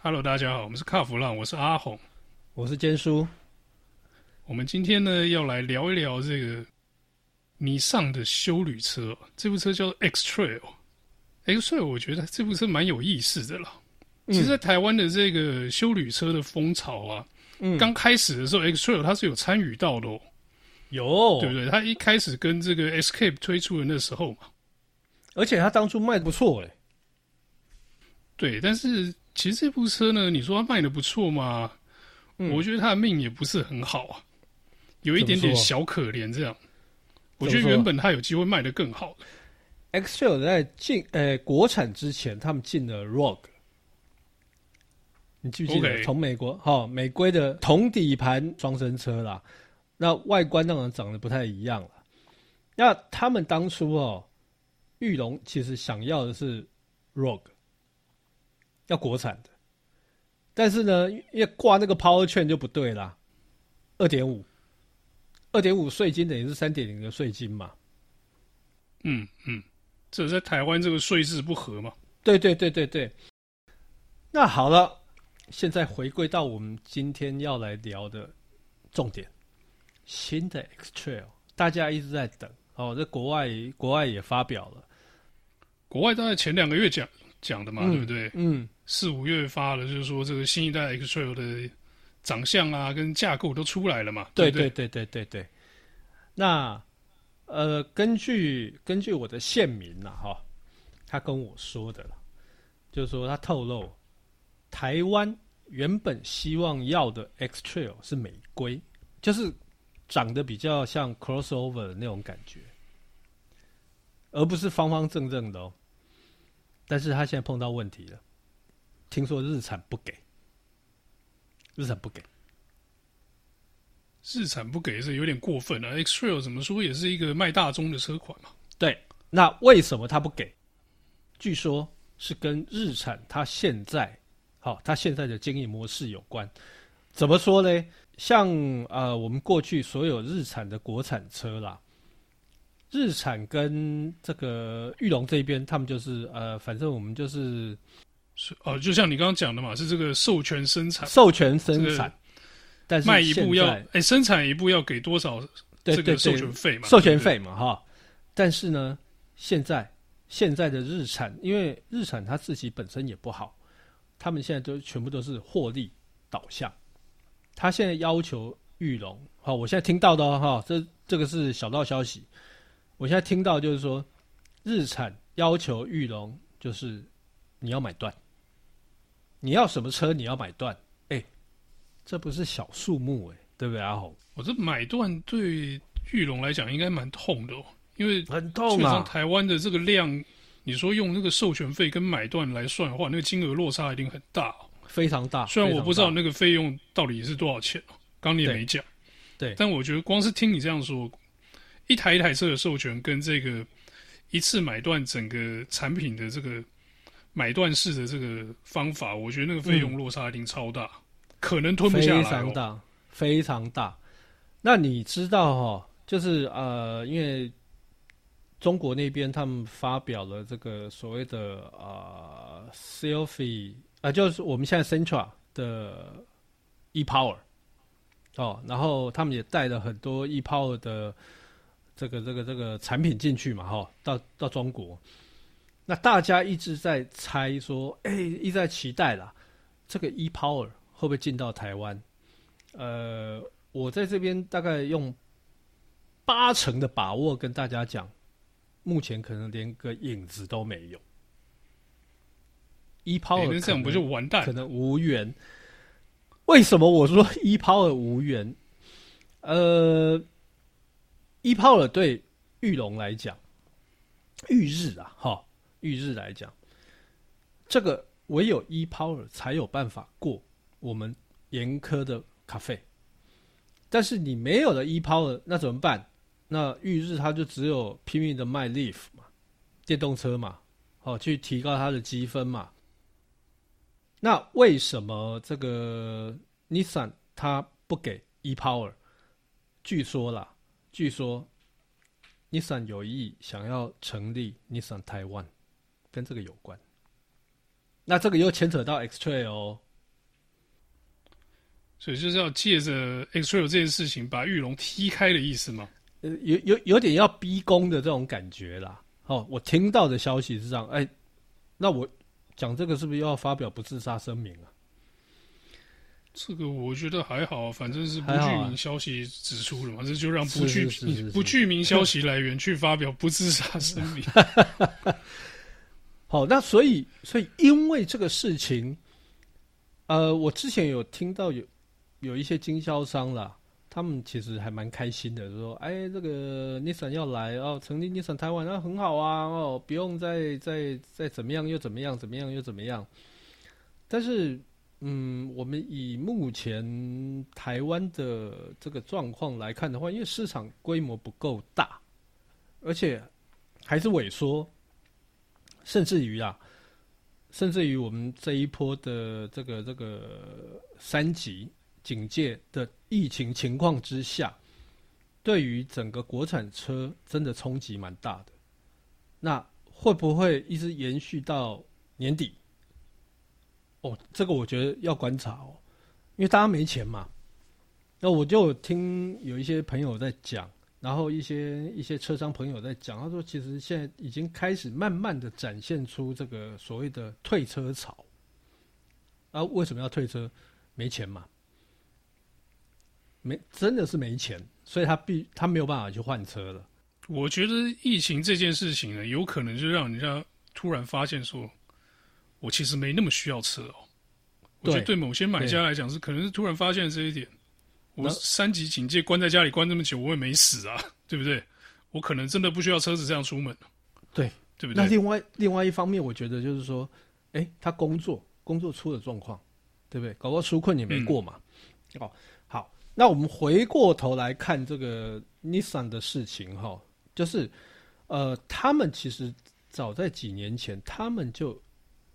Hello，大家好，我们是卡弗浪，我是阿红，我是坚叔。我们今天呢要来聊一聊这个尼桑的修旅车，这部车叫 X-Trail。X-Trail 我觉得这部车蛮有意思的啦。嗯、其实，在台湾的这个修旅车的风潮啊，嗯，刚开始的时候，X-Trail 它是有参与到的哦。有，对不对？它一开始跟这个 Escape 推出的那时候嘛，而且它当初卖的不错诶。对，但是其实这部车呢，你说它卖的不错嘛？嗯，我觉得它的命也不是很好啊，有一点点小可怜这样。我觉得原本它有机会卖的更好的。X-Trail 在进呃国产之前，他们进了 Rogue，你记不记得？从美国哈、哦、美规的同底盘双生车啦，那外观当然长得不太一样了。那他们当初哦，裕隆其实想要的是 Rogue。要国产的，但是呢，因为挂那个 Powertrain 就不对啦，二点五，二点五税金等于是三点零的税金嘛。嗯嗯，这在台湾这个税制不合嘛？对对对对对。那好了，现在回归到我们今天要来聊的重点，新的 X-Trail，大家一直在等哦，在国外国外也发表了，国外大概前两个月讲。讲的嘛，嗯、对不对？嗯，四五月发了，就是说这个新一代 X-Trail 的长相啊，跟架构都出来了嘛。对对对对对对。那呃，根据根据我的县民呐，哈，他跟我说的了，就是说他透露，台湾原本希望要的 X-Trail 是玫瑰，就是长得比较像 Crossover 的那种感觉，而不是方方正正的哦。但是他现在碰到问题了，听说日产不给，日产不给，日产不给是有点过分了啊。X-Trail 怎么说也是一个卖大众的车款嘛。对，那为什么他不给？据说是跟日产他现在，好，他现在的经营模式有关。怎么说呢？像呃，我们过去所有日产的国产车啦。日产跟这个玉龙这边，他们就是呃，反正我们就是是哦，就像你刚刚讲的嘛，是这个授权生产，授权生产，这个、但是卖一部要哎、欸，生产一部要给多少这个授权费嘛？授权费嘛，哈。但是呢，现在现在的日产，因为日产它自己本身也不好，他们现在都全部都是获利导向。他现在要求玉龙，好，我现在听到的哈，这这个是小道消息。我现在听到就是说，日产要求玉龙就是你要买断，你要什么车你要买断，哎，这不是小数目哎，对不对阿红？我这买断对玉龙来讲应该蛮痛的哦，因为很痛啊。台湾的这个量，你说用那个授权费跟买断来算的话，那个金额落差一定很大，非常大。虽然我不知道那个费用到底是多少钱哦，刚你也没讲，对，但我觉得光是听你这样说。一台一台车的授权跟这个一次买断整个产品的这个买断式的这个方法，我觉得那个费用落差一定超大，嗯、可能吞不下来、哦。非常大，非常大。那你知道哈、哦，就是呃，因为中国那边他们发表了这个所谓的呃，selfie 啊，就是我们现在 Centra 的 e-Power 哦，然后他们也带了很多 e-Power 的。这个这个这个产品进去嘛，哈，到到中国，那大家一直在猜说，哎，一直在期待啦，这个 e-Power 会不会进到台湾？呃，我在这边大概用八成的把握跟大家讲，目前可能连个影子都没有。e-Power 这样不就完蛋？可能无缘。为什么我说 e-Power 无缘？呃。e-Power 对玉龙来讲，玉日啊，哈，裕日来讲，这个唯有 e-Power 才有办法过我们严苛的咖啡。但是你没有了 e-Power，那怎么办？那裕日它就只有拼命的卖 Leaf 嘛，电动车嘛，好去提高它的积分嘛。那为什么这个 Nissan 它不给 e-Power？据说啦。据说，Nissan 有意想要成立 Nissan Taiwan，跟这个有关。那这个又牵扯到 X-Trail 哦，所以就是要借着 X-Trail 这件事情把玉龙踢开的意思吗？呃，有有有点要逼宫的这种感觉啦。哦，我听到的消息是这样，哎、欸，那我讲这个是不是又要发表不自杀声明啊？这个我觉得还好，反正是不具名消息指出了嘛，这就让不具不具名消息来源去发表不自杀声明。好，那所以所以因为这个事情，呃，我之前有听到有有一些经销商啦。他们其实还蛮开心的，说：“哎，这个 Nissan 要来哦，成立 Nissan 台湾，那很好啊，哦，不用再再再怎么样又怎么样，怎么样又怎么样。”但是，嗯，我们以目前台湾的这个状况来看的话，因为市场规模不够大，而且还是萎缩，甚至于啊，甚至于我们这一波的这个这个三级。警戒的疫情情况之下，对于整个国产车真的冲击蛮大的。那会不会一直延续到年底？哦，这个我觉得要观察哦，因为大家没钱嘛。那我就听有一些朋友在讲，然后一些一些车商朋友在讲，他说其实现在已经开始慢慢的展现出这个所谓的退车潮。啊，为什么要退车？没钱嘛。没，真的是没钱，所以他必他没有办法去换车了。我觉得疫情这件事情呢，有可能就让人家突然发现说，我其实没那么需要车哦。我觉得对某些买家来讲是可能是突然发现这一点。我三级警戒关在家里关这么久，我也没死啊，对不对？我可能真的不需要车子这样出门。对，对不对？那另外另外一方面，我觉得就是说，哎，他工作工作出了状况，对不对？搞个纾困也没过嘛。嗯、哦。那我们回过头来看这个 Nissan 的事情哈，就是，呃，他们其实早在几年前，他们就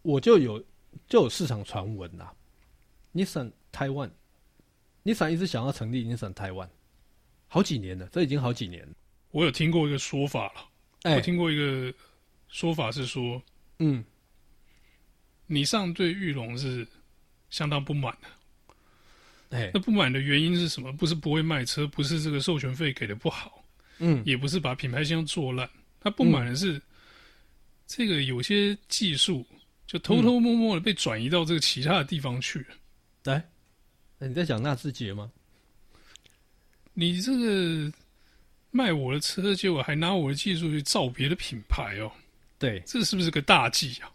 我就有就有市场传闻呐，Nissan Taiwan，Nissan 一直想要成立 Nissan Taiwan，好几年了，这已经好几年了。我有听过一个说法了，欸、我听过一个说法是说，嗯，Nissan 对玉龙是相当不满的。哎，那不满的原因是什么？不是不会卖车，不是这个授权费给的不好，嗯，也不是把品牌形象做烂。他不满的是，这个有些技术就偷偷摸摸的被转移到这个其他的地方去了。来、你在讲纳智捷吗？你这个卖我的车，结果还拿我的技术去造别的品牌哦？对，这是不是个大忌啊？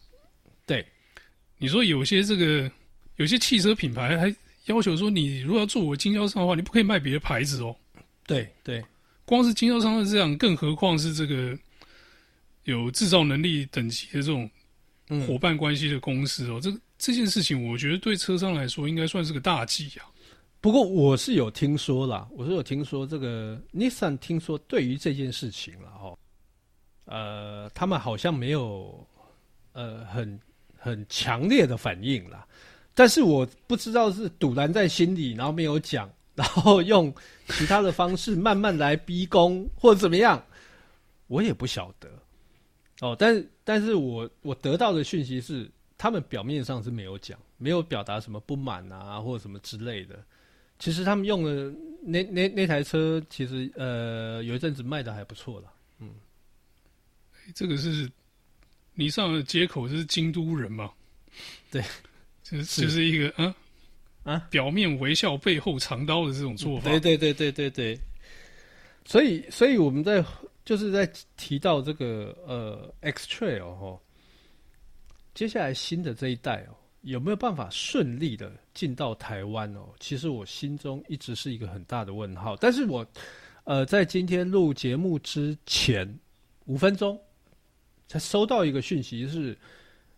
对，你说有些这个有些汽车品牌还。要求说，你如果要做我经销商的话，你不可以卖别的牌子哦。对对，光是经销商是这样，更何况是这个有制造能力等级的这种伙伴关系的公司哦。嗯、这这件事情，我觉得对车商来说，应该算是个大忌啊。不过我是有听说啦，我是有听说这个 Nissan 听说对于这件事情了哦，呃，他们好像没有呃很很强烈的反应啦。但是我不知道是堵拦在心里，然后没有讲，然后用其他的方式慢慢来逼宫或者怎么样，我也不晓得。哦，但但是我我得到的讯息是，他们表面上是没有讲，没有表达什么不满啊或者什么之类的。其实他们用的那那那台车，其实呃有一阵子卖的还不错了。嗯，这个是你上的接口是京都人嘛？对。就是就是一个啊啊，表面微笑背后藏刀的这种做法。对对对对对对。所以所以我们在就是在提到这个呃 X-Trail 哦，接下来新的这一代哦，有没有办法顺利的进到台湾哦？其实我心中一直是一个很大的问号。但是我呃在今天录节目之前五分钟才收到一个讯息是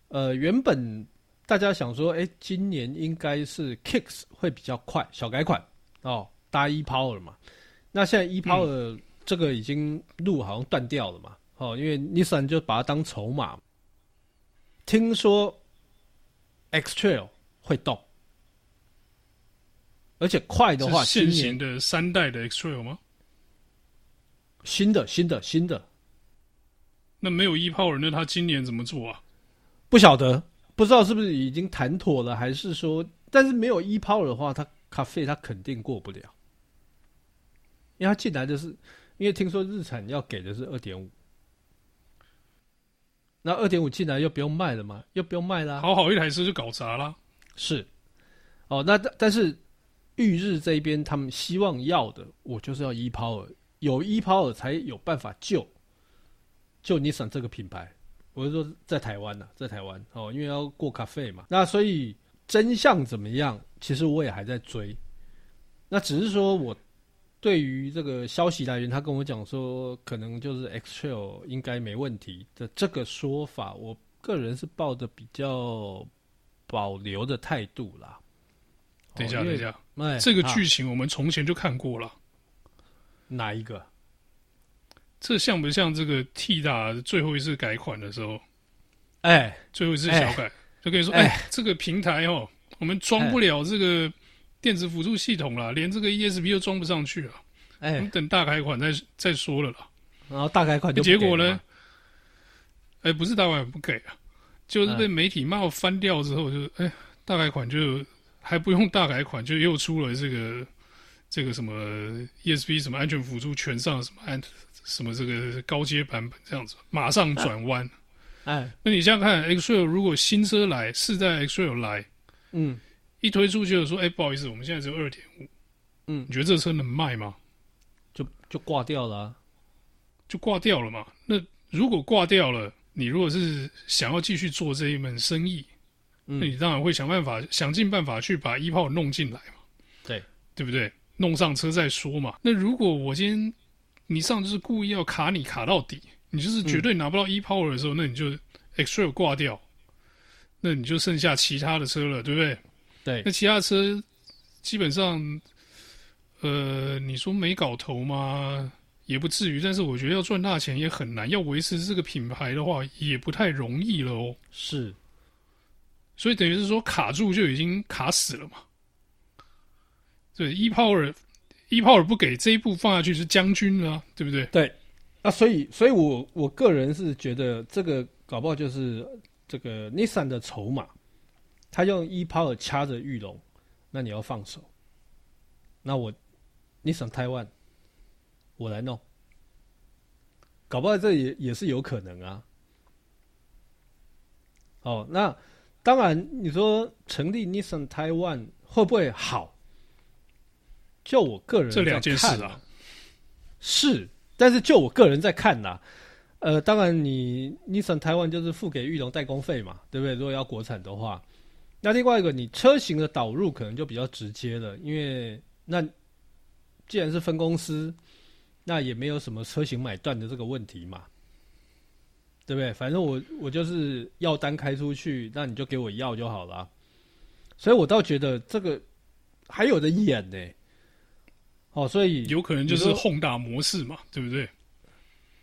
呃原本。大家想说，哎、欸，今年应该是 Kicks 会比较快，小改款哦，搭 e-Power 嘛。那现在 e-Power 这个已经路好像断掉了嘛，哦，因为 Nissan 就把它当筹码。听说 X-Trail 会动，而且快的话，现行的三代的 X-Trail 吗？新的，新的，新的。那没有 e-Power，那他今年怎么做啊？不晓得。不知道是不是已经谈妥了，还是说，但是没有 e-Power 的话，他咖啡他肯定过不了，因为他进来的是，因为听说日产要给的是二点五，那二点五进来又不用卖了嘛，又不用卖啦，好好一台车就搞砸了。是，哦，那但是裕日这一边他们希望要的，我就是要 e-Power，有 e-Power 才有办法救救 Nissan 这个品牌。我是说在台湾呢、啊，在台湾哦，因为要过咖啡嘛，那所以真相怎么样？其实我也还在追。那只是说我对于这个消息来源，他跟我讲说，可能就是 X Trail 应该没问题的这个说法，我个人是抱着比较保留的态度啦。等一下，等一下，哎，这个剧情我们从前就看过了。啊、哪一个？这像不像这个 T 大最后一次改款的时候？哎，最后一次小改，欸、就可以说，哎，欸、这个平台哦，我们装不了这个电子辅助系统了，欸、连这个 ESP 都装不上去了。哎、欸，等大改款再再说了啦。然后大改款就结果呢？哎，不是大改款不给啊，就是被媒体骂翻掉之后就，就哎，大改款就还不用大改款，就又出了这个这个什么 ESP 什么安全辅助全上什么安。什么这个高阶版本这样子，马上转弯，哎，哎，那你想想看，X-Trail 如果新车来，四代 X-Trail 来，嗯，一推出就说，哎，不好意思，我们现在只有二点五，嗯，你觉得这车能卖吗？就就挂掉了，啊，就挂掉了嘛。那如果挂掉了，你如果是想要继续做这一门生意，嗯，那你当然会想办法，想尽办法去把 e-Power 弄进来嘛，对，对不对？弄上车再说嘛。那如果我今天你上就是故意要卡你卡到底，你就是绝对拿不到 e-Power 的时候，嗯、那你就 X-Trail 挂掉，那你就剩下其他的车了，对不对？对。那其他车基本上，呃，你说没搞头吗？也不至于，但是我觉得要赚大钱也很难，要维持这个品牌的话也不太容易了哦。是。所以等于是说卡住就已经卡死了嘛。对，e-Power。e-Power 不给这一步放下去是将军了，对不对？对，啊，所以，所以我我个人是觉得这个搞不好就是这个 Nissan 的筹码，他用 e-Power 掐着玉龙，那你要放手，那我 Nissan Taiwan 我来弄，搞不好这也也是有可能啊。哦，那当然你说成立 Nissan Taiwan 会不会好？就我个人这两件事啊，是，但是就我个人在看呐、啊，呃，当然你你省台湾就是付给玉龙代工费嘛，对不对？如果要国产的话，那另外一个你车型的导入可能就比较直接了，因为那既然是分公司，那也没有什么车型买断的这个问题嘛，对不对？反正我我就是要单开出去，那你就给我要就好了，所以我倒觉得这个还有的演呢、欸。哦，所以有可能就是 Honda 模式嘛，对不对？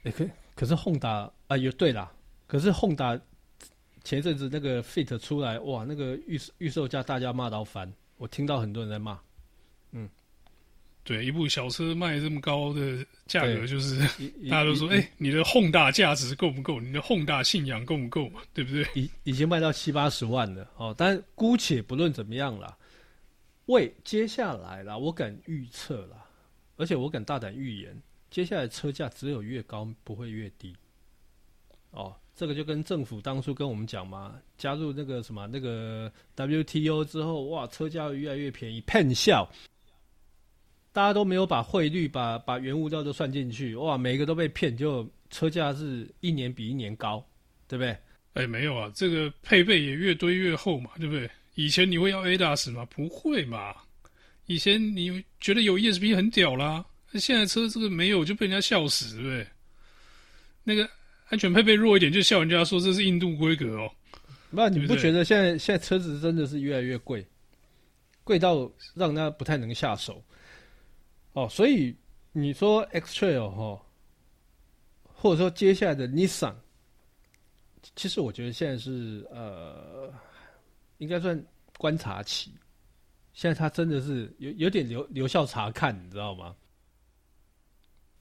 哎、欸，可可是 Honda 啊，有对啦。可是 Honda 前一阵子那个 Fit 出来，哇，那个预预售价大家骂到烦，我听到很多人在骂。嗯，对，一部小车卖这么高的价格，就是大家都说，哎、欸，你的 Honda 价值够不够？你的 Honda 信仰够不够嘛？对不对？已已经卖到七八十万了哦。但姑且不论怎么样啦，喂，接下来啦，我敢预测啦。而且我敢大胆预言，接下来车价只有越高，不会越低。哦，这个就跟政府当初跟我们讲嘛，加入那个什么那个 WTO 之后，哇，车价会越来越便宜，骗笑。大家都没有把汇率、把把原物料都算进去，哇，每个都被骗，就车价是一年比一年高，对不对？哎，没有啊，这个配备也越堆越厚嘛，对不对？以前你会要 ADAS 吗？不会嘛。以前你觉得有 ESP 很屌啦，现在车这个没有就被人家笑死，对不对？那个安全配备弱一点就笑人家说这是印度规格哦。那你不觉得现在现在车子真的是越来越贵，贵到让他不太能下手？哦，所以你说 X-Trail 哈，或者说接下来的 Nissan，其实我觉得现在是呃，应该算观察期。现在他真的是有有点留留校察看，你知道吗？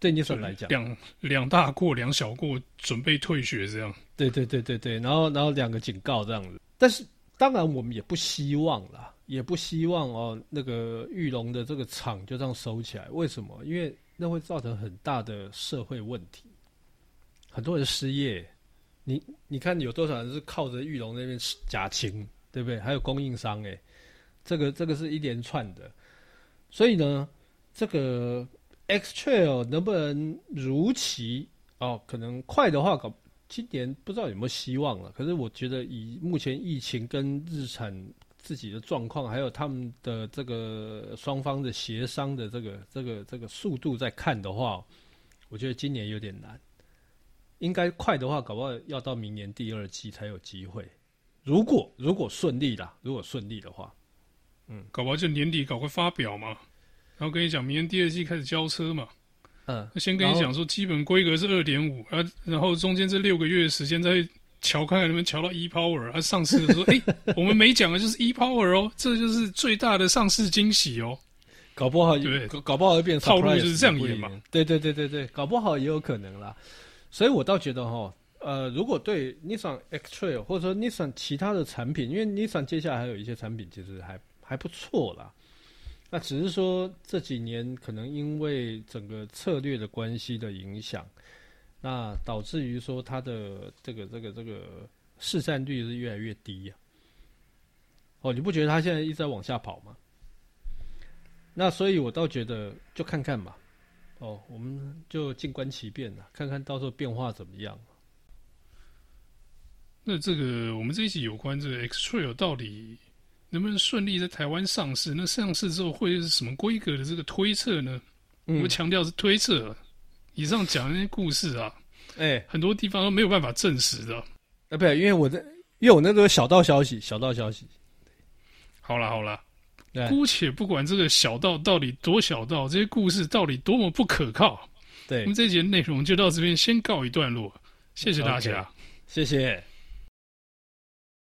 对你说来讲，两两大过两小过，准备退学这样。对对对对对，然后然后两个警告这样子。但是当然我们也不希望啦，也不希望哦，那个玉龙的这个厂就这样收起来。为什么？因为那会造成很大的社会问题，很多人失业。你你看有多少人是靠着玉龙那边假情，对不对？还有供应商，哎，这个这个是一连串的。所以呢，这个 X Trail 能不能如期哦？可能快的话，搞今年不知道有没有希望了。可是我觉得以目前疫情跟日产自己的状况，还有他们的这个双方的协商的这个这个这个速度在看的话，我觉得今年有点难。应该快的话，搞不好要到明年第二季才有机会。如果如果顺利啦，如果顺利的话，嗯，搞不好就年底搞个发表嘛，然后跟你讲明年第二季开始交车嘛。嗯，先跟你讲说基本规格是二点五啊，然后中间这六个月的时间再瞧看看能不能瞧到 E Power 啊。上市的时候，哎、欸，我们没讲的就是 E Power 哦，这就是最大的上市惊喜哦。搞不好对，搞搞不好会变套路就是这样演嘛。对对对对对，搞不好也有可能啦。所以我倒觉得哈，呃，如果对 Nissan X-Trail 或者说 Nissan 其他的产品，因为 Nissan 接下来还有一些产品其实还还不错啦。那只是说这几年可能因为整个策略的关系的影响，那导致于说它的这个这个这个市占率是越来越低呀。哦，你不觉得它现在一直在往下跑吗？那所以我倒觉得就看看吧。哦，我们就静观其变了，看看到时候变化怎么样。那这个我们这一期有关这个 X-Trail 到底能不能顺利在台湾上市？那上市之后会是什么规格的这个推测呢？嗯、我们强调是推测，以上讲的那些故事啊，哎、欸，很多地方都没有办法证实的。啊，不，因为我的，因为我那个小道消息，小道消息。好了好了。姑且不管这个小道到底多小道，这些故事到底多么不可靠，对，我们这节内容就到这边先告一段落，谢谢大家，okay, 谢谢。